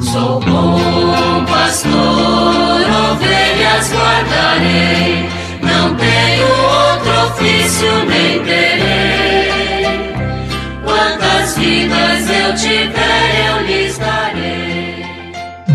Sou bom pastor, ovelhas guardarei, não tenho outro ofício nem terei. Quantas vidas eu tiver, eu lhes darei.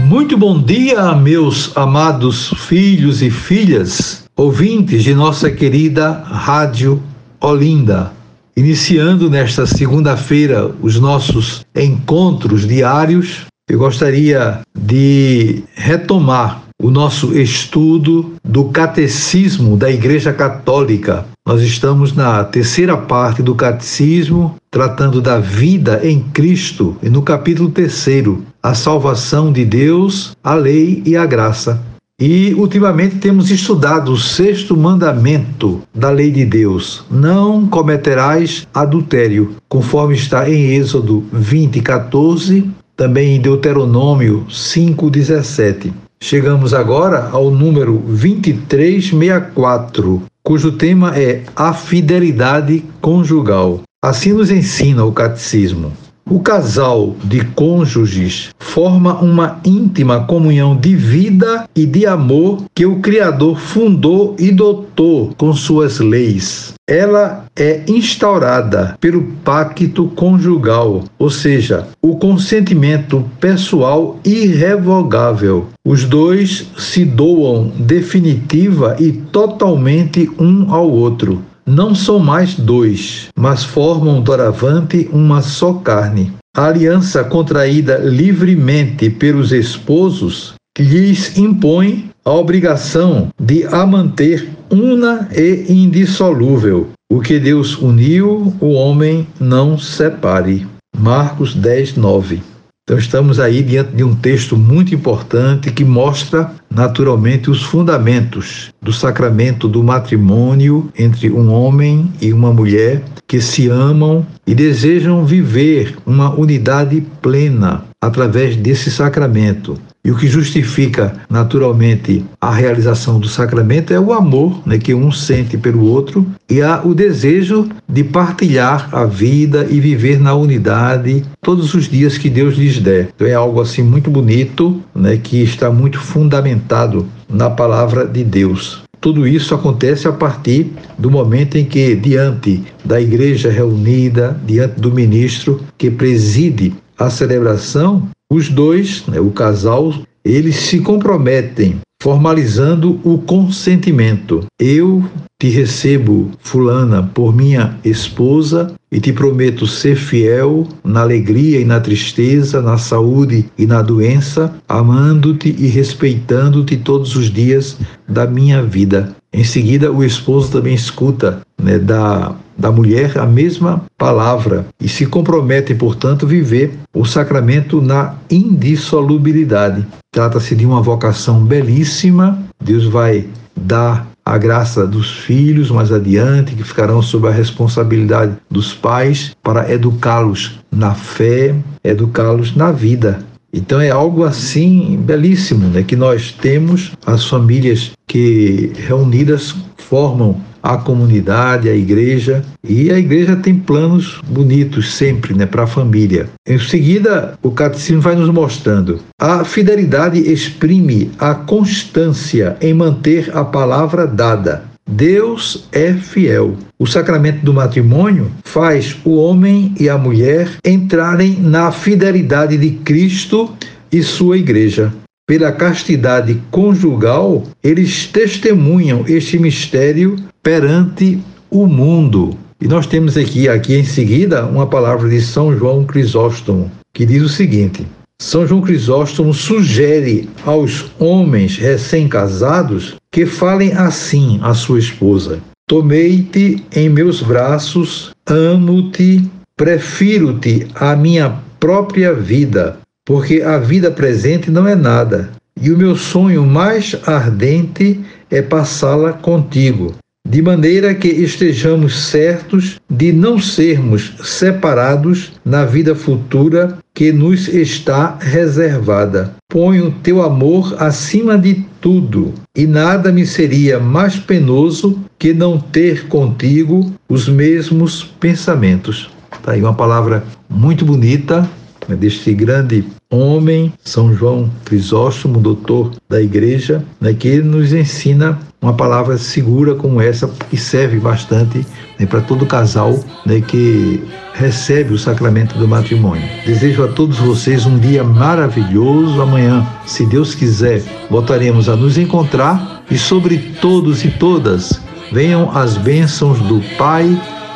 Muito bom dia, meus amados filhos e filhas, ouvintes de nossa querida Rádio Olinda. Iniciando nesta segunda-feira os nossos encontros diários eu gostaria de retomar o nosso estudo do Catecismo da Igreja Católica. Nós estamos na terceira parte do Catecismo, tratando da vida em Cristo, e no capítulo terceiro, a salvação de Deus, a lei e a graça. E ultimamente temos estudado o sexto mandamento da lei de Deus: não cometerás adultério, conforme está em Êxodo 20, 14 também em Deuteronômio 5,17. Chegamos agora ao número 2364, cujo tema é a fidelidade conjugal. Assim nos ensina o catecismo. O casal de cônjuges forma uma íntima comunhão de vida e de amor que o Criador fundou e dotou com suas leis. Ela é instaurada pelo pacto conjugal, ou seja, o consentimento pessoal irrevogável. Os dois se doam definitiva e totalmente um ao outro não são mais dois, mas formam doravante uma só carne. A aliança contraída livremente pelos esposos lhes impõe a obrigação de a manter una e indissolúvel. O que Deus uniu, o homem não separe. Marcos 10, 9. Então, estamos aí diante de um texto muito importante que mostra naturalmente os fundamentos do sacramento do matrimônio entre um homem e uma mulher que se amam e desejam viver uma unidade plena através desse sacramento. E o que justifica naturalmente a realização do sacramento é o amor né, que um sente pelo outro e há o desejo de partilhar a vida e viver na unidade todos os dias que Deus lhes der. Então é algo assim muito bonito, né, que está muito fundamentado na palavra de Deus. Tudo isso acontece a partir do momento em que, diante da igreja reunida, diante do ministro que preside a celebração, os dois, né, o casal, eles se comprometem formalizando o consentimento. Eu te recebo, fulana, por minha esposa e te prometo ser fiel na alegria e na tristeza, na saúde e na doença, amando-te e respeitando-te todos os dias da minha vida. Em seguida, o esposo também escuta né, da, da mulher a mesma palavra e se compromete, portanto, a viver o sacramento na indissolubilidade. Trata-se de uma vocação belíssima. Deus vai dar a graça dos filhos mais adiante, que ficarão sob a responsabilidade dos pais para educá-los na fé, educá-los na vida. Então é algo assim belíssimo, né, que nós temos as famílias que reunidas formam a comunidade, a igreja, e a igreja tem planos bonitos sempre, né, para a família. Em seguida, o catecismo vai nos mostrando: a fidelidade exprime a constância em manter a palavra dada. Deus é fiel. O sacramento do matrimônio faz o homem e a mulher entrarem na fidelidade de Cristo e sua igreja pela castidade conjugal, eles testemunham este mistério perante o mundo. E nós temos aqui, aqui em seguida uma palavra de São João Crisóstomo, que diz o seguinte: São João Crisóstomo sugere aos homens recém-casados que falem assim à sua esposa: Tomei-te em meus braços, amo-te, prefiro-te à minha própria vida porque a vida presente não é nada, e o meu sonho mais ardente é passá-la contigo, de maneira que estejamos certos de não sermos separados na vida futura que nos está reservada. Ponho teu amor acima de tudo, e nada me seria mais penoso que não ter contigo os mesmos pensamentos. Está aí uma palavra muito bonita né, deste grande homem, São João Crisóstomo, doutor da igreja, né, que nos ensina uma palavra segura como essa que serve bastante né, para todo casal né, que recebe o sacramento do matrimônio. Desejo a todos vocês um dia maravilhoso. Amanhã, se Deus quiser, voltaremos a nos encontrar e sobre todos e todas venham as bênçãos do Pai,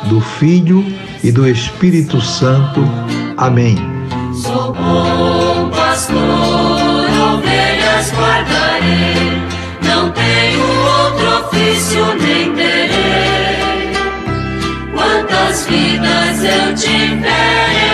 do Filho e do Espírito Santo. Amém. Sou bom pastor, ovelhas guardarei, não tenho outro ofício nem terei. Quantas vidas eu tiver